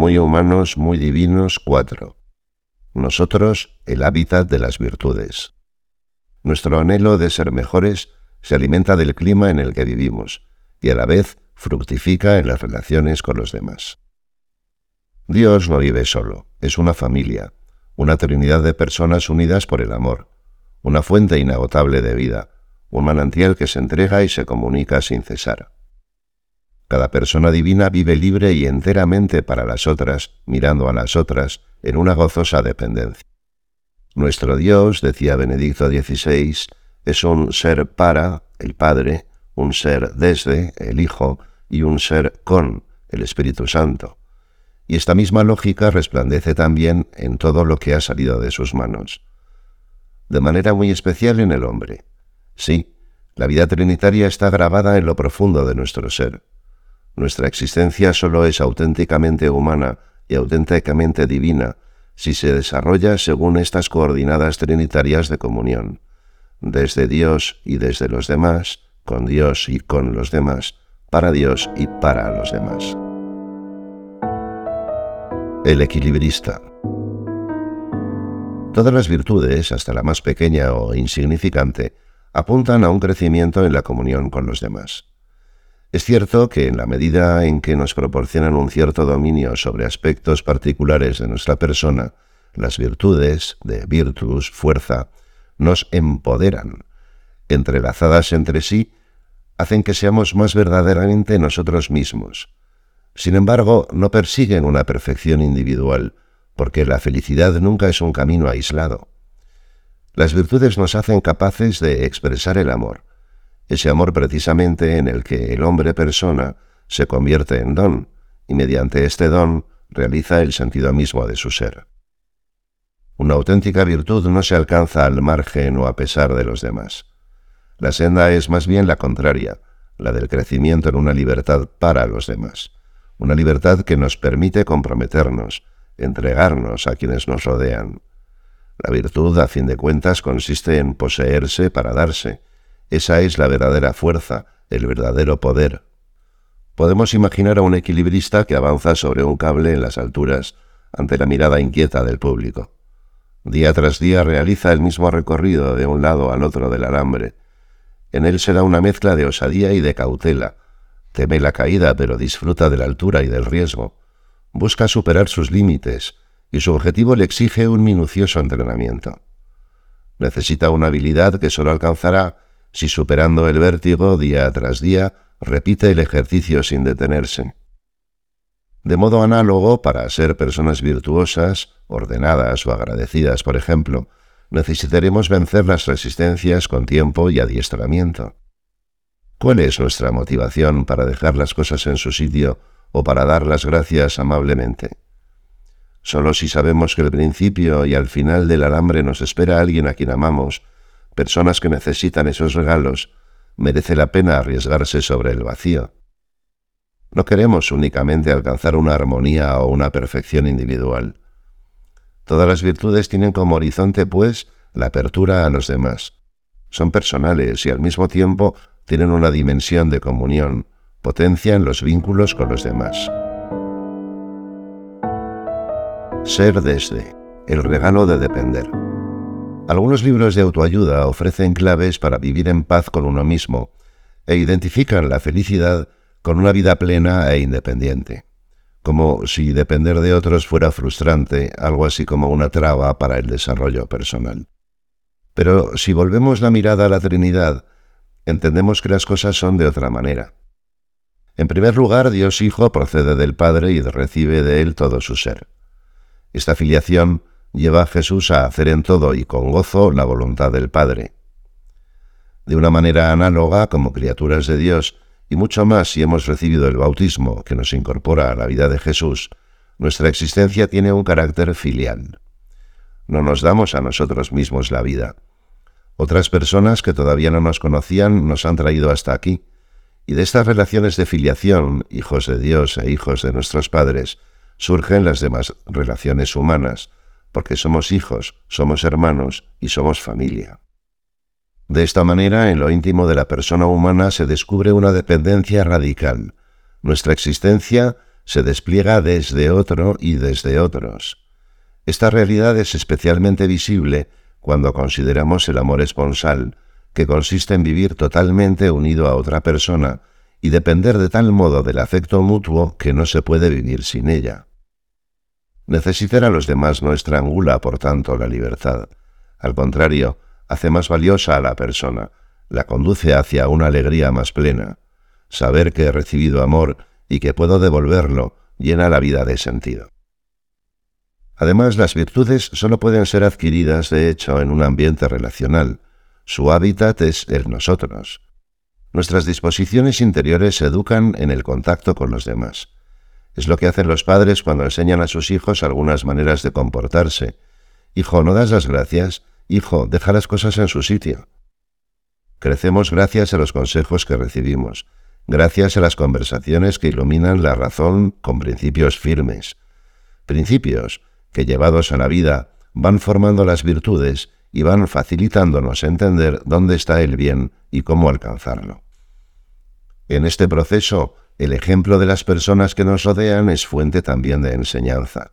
muy humanos, muy divinos, cuatro. Nosotros, el hábitat de las virtudes. Nuestro anhelo de ser mejores se alimenta del clima en el que vivimos y a la vez fructifica en las relaciones con los demás. Dios no vive solo, es una familia, una trinidad de personas unidas por el amor, una fuente inagotable de vida, un manantial que se entrega y se comunica sin cesar. Cada persona divina vive libre y enteramente para las otras, mirando a las otras, en una gozosa dependencia. Nuestro Dios, decía Benedicto XVI, es un ser para, el Padre, un ser desde, el Hijo, y un ser con, el Espíritu Santo. Y esta misma lógica resplandece también en todo lo que ha salido de sus manos. De manera muy especial en el hombre. Sí, la vida trinitaria está grabada en lo profundo de nuestro ser. Nuestra existencia solo es auténticamente humana y auténticamente divina si se desarrolla según estas coordinadas trinitarias de comunión, desde Dios y desde los demás, con Dios y con los demás, para Dios y para los demás. El equilibrista. Todas las virtudes, hasta la más pequeña o insignificante, apuntan a un crecimiento en la comunión con los demás. Es cierto que en la medida en que nos proporcionan un cierto dominio sobre aspectos particulares de nuestra persona, las virtudes, de virtus, fuerza, nos empoderan. Entrelazadas entre sí, hacen que seamos más verdaderamente nosotros mismos. Sin embargo, no persiguen una perfección individual, porque la felicidad nunca es un camino aislado. Las virtudes nos hacen capaces de expresar el amor, ese amor precisamente en el que el hombre persona se convierte en don y mediante este don realiza el sentido mismo de su ser. Una auténtica virtud no se alcanza al margen o a pesar de los demás. La senda es más bien la contraria, la del crecimiento en una libertad para los demás, una libertad que nos permite comprometernos, entregarnos a quienes nos rodean. La virtud, a fin de cuentas, consiste en poseerse para darse, esa es la verdadera fuerza, el verdadero poder. Podemos imaginar a un equilibrista que avanza sobre un cable en las alturas ante la mirada inquieta del público. Día tras día realiza el mismo recorrido de un lado al otro del alambre. En él se da una mezcla de osadía y de cautela. Teme la caída, pero disfruta de la altura y del riesgo. Busca superar sus límites, y su objetivo le exige un minucioso entrenamiento. Necesita una habilidad que solo alcanzará si superando el vértigo día tras día repite el ejercicio sin detenerse. De modo análogo, para ser personas virtuosas, ordenadas o agradecidas, por ejemplo, necesitaremos vencer las resistencias con tiempo y adiestramiento. ¿Cuál es nuestra motivación para dejar las cosas en su sitio o para dar las gracias amablemente? Solo si sabemos que al principio y al final del alambre nos espera alguien a quien amamos personas que necesitan esos regalos, merece la pena arriesgarse sobre el vacío. No queremos únicamente alcanzar una armonía o una perfección individual. Todas las virtudes tienen como horizonte, pues, la apertura a los demás. Son personales y al mismo tiempo tienen una dimensión de comunión, potencian los vínculos con los demás. Ser desde, el regalo de depender. Algunos libros de autoayuda ofrecen claves para vivir en paz con uno mismo e identifican la felicidad con una vida plena e independiente, como si depender de otros fuera frustrante, algo así como una traba para el desarrollo personal. Pero si volvemos la mirada a la Trinidad, entendemos que las cosas son de otra manera. En primer lugar, Dios Hijo procede del Padre y recibe de Él todo su ser. Esta filiación lleva a Jesús a hacer en todo y con gozo la voluntad del Padre. De una manera análoga, como criaturas de Dios, y mucho más si hemos recibido el bautismo que nos incorpora a la vida de Jesús, nuestra existencia tiene un carácter filial. No nos damos a nosotros mismos la vida. Otras personas que todavía no nos conocían nos han traído hasta aquí, y de estas relaciones de filiación, hijos de Dios e hijos de nuestros padres, surgen las demás relaciones humanas, porque somos hijos, somos hermanos y somos familia. De esta manera, en lo íntimo de la persona humana se descubre una dependencia radical. Nuestra existencia se despliega desde otro y desde otros. Esta realidad es especialmente visible cuando consideramos el amor esponsal, que consiste en vivir totalmente unido a otra persona y depender de tal modo del afecto mutuo que no se puede vivir sin ella. Necesitar a los demás no estrangula, por tanto, la libertad. Al contrario, hace más valiosa a la persona, la conduce hacia una alegría más plena. Saber que he recibido amor y que puedo devolverlo llena la vida de sentido. Además, las virtudes solo pueden ser adquiridas, de hecho, en un ambiente relacional. Su hábitat es el nosotros. Nuestras disposiciones interiores se educan en el contacto con los demás. Es lo que hacen los padres cuando enseñan a sus hijos algunas maneras de comportarse. Hijo, ¿no das las gracias? Hijo, deja las cosas en su sitio. Crecemos gracias a los consejos que recibimos, gracias a las conversaciones que iluminan la razón con principios firmes. Principios que llevados a la vida van formando las virtudes y van facilitándonos entender dónde está el bien y cómo alcanzarlo. En este proceso, el ejemplo de las personas que nos rodean es fuente también de enseñanza.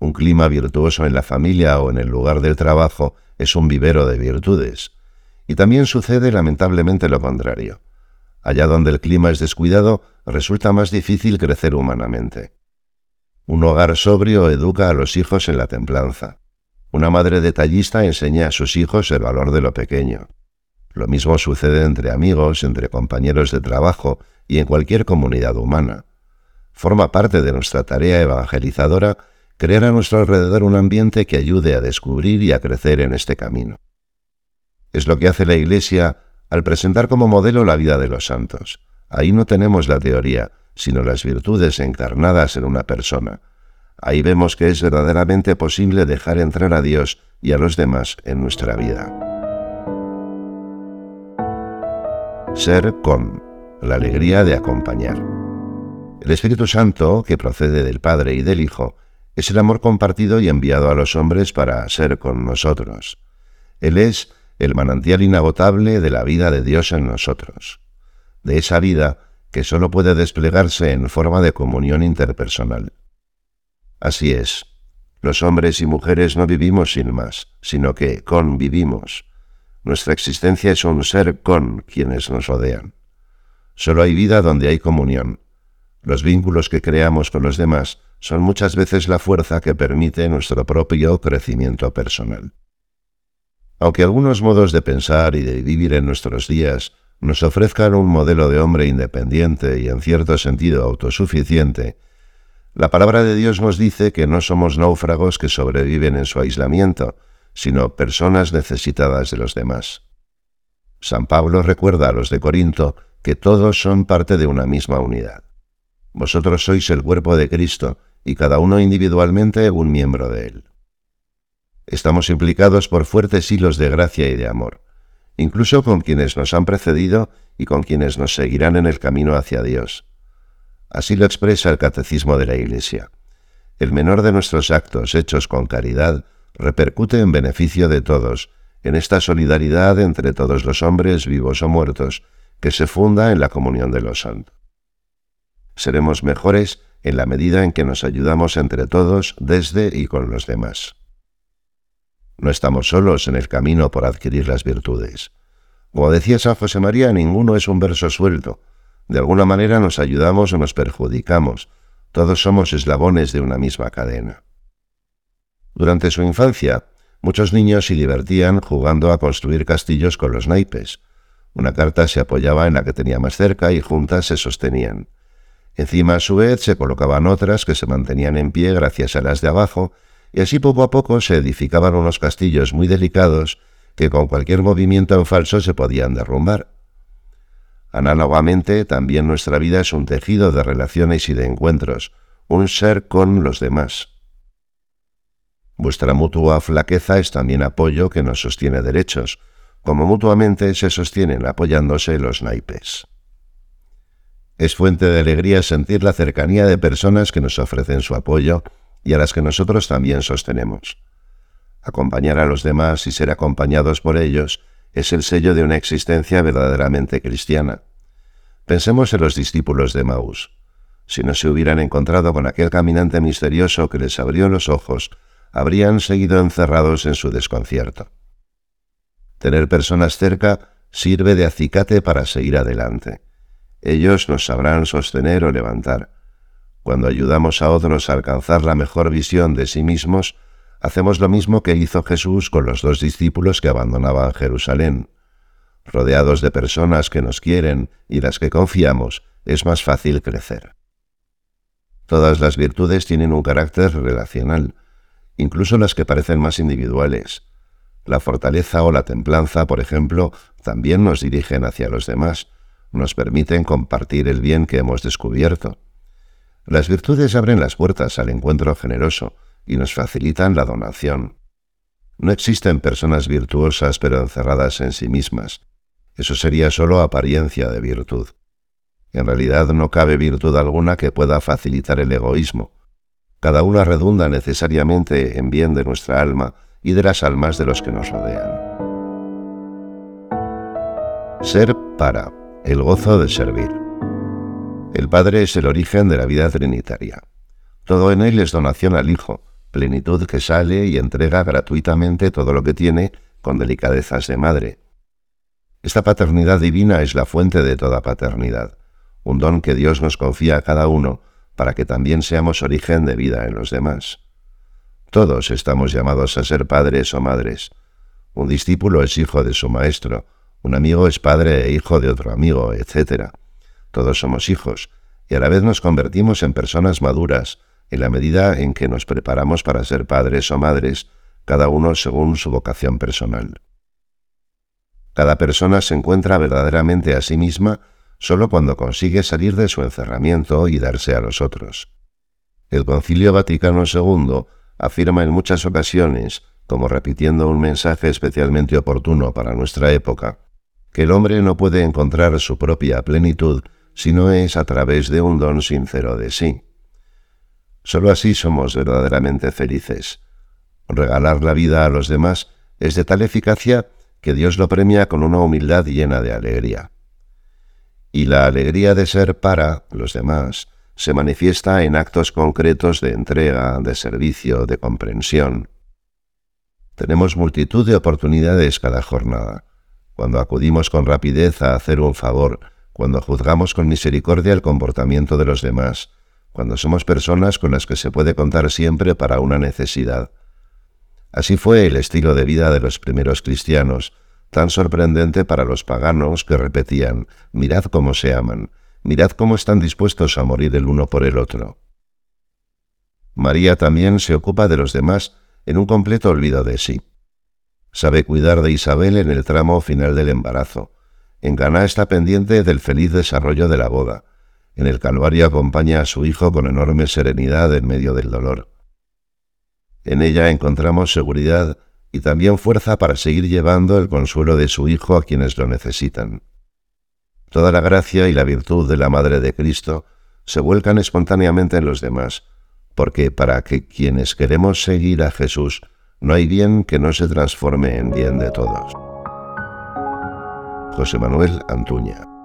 Un clima virtuoso en la familia o en el lugar del trabajo es un vivero de virtudes. Y también sucede lamentablemente lo contrario. Allá donde el clima es descuidado, resulta más difícil crecer humanamente. Un hogar sobrio educa a los hijos en la templanza. Una madre detallista enseña a sus hijos el valor de lo pequeño. Lo mismo sucede entre amigos, entre compañeros de trabajo, y en cualquier comunidad humana. Forma parte de nuestra tarea evangelizadora crear a nuestro alrededor un ambiente que ayude a descubrir y a crecer en este camino. Es lo que hace la Iglesia al presentar como modelo la vida de los santos. Ahí no tenemos la teoría, sino las virtudes encarnadas en una persona. Ahí vemos que es verdaderamente posible dejar entrar a Dios y a los demás en nuestra vida. Ser con la alegría de acompañar. El Espíritu Santo, que procede del Padre y del Hijo, es el amor compartido y enviado a los hombres para ser con nosotros. Él es el manantial inagotable de la vida de Dios en nosotros, de esa vida que sólo puede desplegarse en forma de comunión interpersonal. Así es, los hombres y mujeres no vivimos sin más, sino que convivimos. Nuestra existencia es un ser con quienes nos rodean. Solo hay vida donde hay comunión. Los vínculos que creamos con los demás son muchas veces la fuerza que permite nuestro propio crecimiento personal. Aunque algunos modos de pensar y de vivir en nuestros días nos ofrezcan un modelo de hombre independiente y en cierto sentido autosuficiente, la palabra de Dios nos dice que no somos náufragos que sobreviven en su aislamiento, sino personas necesitadas de los demás. San Pablo recuerda a los de Corinto que todos son parte de una misma unidad. Vosotros sois el cuerpo de Cristo y cada uno individualmente un miembro de él. Estamos implicados por fuertes hilos de gracia y de amor, incluso con quienes nos han precedido y con quienes nos seguirán en el camino hacia Dios. Así lo expresa el Catecismo de la Iglesia. El menor de nuestros actos hechos con caridad repercute en beneficio de todos, en esta solidaridad entre todos los hombres vivos o muertos, que se funda en la comunión de los santos. Seremos mejores en la medida en que nos ayudamos entre todos desde y con los demás. No estamos solos en el camino por adquirir las virtudes. Como decía San José María, ninguno es un verso suelto. De alguna manera nos ayudamos o nos perjudicamos. Todos somos eslabones de una misma cadena. Durante su infancia, muchos niños se divertían jugando a construir castillos con los naipes, una carta se apoyaba en la que tenía más cerca y juntas se sostenían. Encima, a su vez, se colocaban otras que se mantenían en pie gracias a las de abajo, y así poco a poco se edificaban unos castillos muy delicados que con cualquier movimiento en falso se podían derrumbar. Análogamente, también nuestra vida es un tejido de relaciones y de encuentros, un ser con los demás. Vuestra mutua flaqueza es también apoyo que nos sostiene derechos, como mutuamente se sostienen apoyándose los naipes. Es fuente de alegría sentir la cercanía de personas que nos ofrecen su apoyo y a las que nosotros también sostenemos. Acompañar a los demás y ser acompañados por ellos es el sello de una existencia verdaderamente cristiana. Pensemos en los discípulos de Maús. si no se hubieran encontrado con aquel caminante misterioso que les abrió los ojos, habrían seguido encerrados en su desconcierto. Tener personas cerca sirve de acicate para seguir adelante. Ellos nos sabrán sostener o levantar. Cuando ayudamos a otros a alcanzar la mejor visión de sí mismos, hacemos lo mismo que hizo Jesús con los dos discípulos que abandonaban Jerusalén. Rodeados de personas que nos quieren y las que confiamos, es más fácil crecer. Todas las virtudes tienen un carácter relacional, incluso las que parecen más individuales. La fortaleza o la templanza, por ejemplo, también nos dirigen hacia los demás, nos permiten compartir el bien que hemos descubierto. Las virtudes abren las puertas al encuentro generoso y nos facilitan la donación. No existen personas virtuosas pero encerradas en sí mismas. Eso sería solo apariencia de virtud. En realidad no cabe virtud alguna que pueda facilitar el egoísmo. Cada una redunda necesariamente en bien de nuestra alma y de las almas de los que nos rodean. Ser para, el gozo de servir. El Padre es el origen de la vida trinitaria. Todo en él es donación al Hijo, plenitud que sale y entrega gratuitamente todo lo que tiene con delicadezas de madre. Esta paternidad divina es la fuente de toda paternidad un don que Dios nos confía a cada uno para que también seamos origen de vida en los demás. Todos estamos llamados a ser padres o madres. Un discípulo es hijo de su maestro, un amigo es padre e hijo de otro amigo, etc. Todos somos hijos, y a la vez nos convertimos en personas maduras, en la medida en que nos preparamos para ser padres o madres, cada uno según su vocación personal. Cada persona se encuentra verdaderamente a sí misma solo cuando consigue salir de su encerramiento y darse a los otros. El Concilio Vaticano II afirma en muchas ocasiones, como repitiendo un mensaje especialmente oportuno para nuestra época, que el hombre no puede encontrar su propia plenitud si no es a través de un don sincero de sí. Solo así somos verdaderamente felices. Regalar la vida a los demás es de tal eficacia que Dios lo premia con una humildad llena de alegría y la alegría de ser para los demás se manifiesta en actos concretos de entrega, de servicio, de comprensión. Tenemos multitud de oportunidades cada jornada. Cuando acudimos con rapidez a hacer un favor, cuando juzgamos con misericordia el comportamiento de los demás, cuando somos personas con las que se puede contar siempre para una necesidad. Así fue el estilo de vida de los primeros cristianos, tan sorprendente para los paganos que repetían, mirad cómo se aman, mirad cómo están dispuestos a morir el uno por el otro. María también se ocupa de los demás en un completo olvido de sí. Sabe cuidar de Isabel en el tramo final del embarazo. En Caná está pendiente del feliz desarrollo de la boda. En el Calvario acompaña a su hijo con enorme serenidad en medio del dolor. En ella encontramos seguridad y también fuerza para seguir llevando el consuelo de su Hijo a quienes lo necesitan. Toda la gracia y la virtud de la Madre de Cristo se vuelcan espontáneamente en los demás, porque para que quienes queremos seguir a Jesús no hay bien que no se transforme en bien de todos. José Manuel Antuña